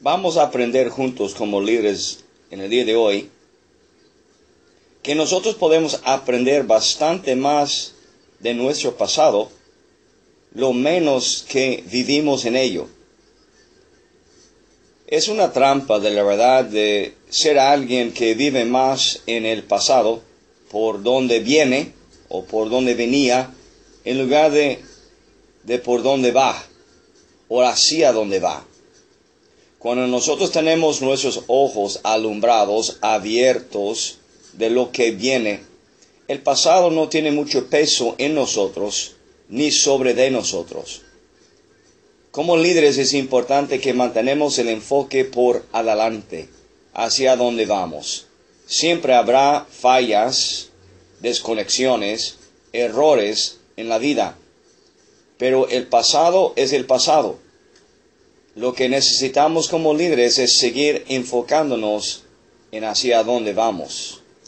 Vamos a aprender juntos como líderes en el día de hoy que nosotros podemos aprender bastante más de nuestro pasado, lo menos que vivimos en ello. Es una trampa de la verdad de ser alguien que vive más en el pasado por donde viene o por donde venía en lugar de, de por dónde va o hacia dónde va. Cuando nosotros tenemos nuestros ojos alumbrados, abiertos de lo que viene, el pasado no tiene mucho peso en nosotros ni sobre de nosotros. Como líderes es importante que mantenemos el enfoque por adelante, hacia donde vamos. Siempre habrá fallas, desconexiones, errores en la vida, pero el pasado es el pasado. Lo que necesitamos como líderes es seguir enfocándonos en hacia dónde vamos.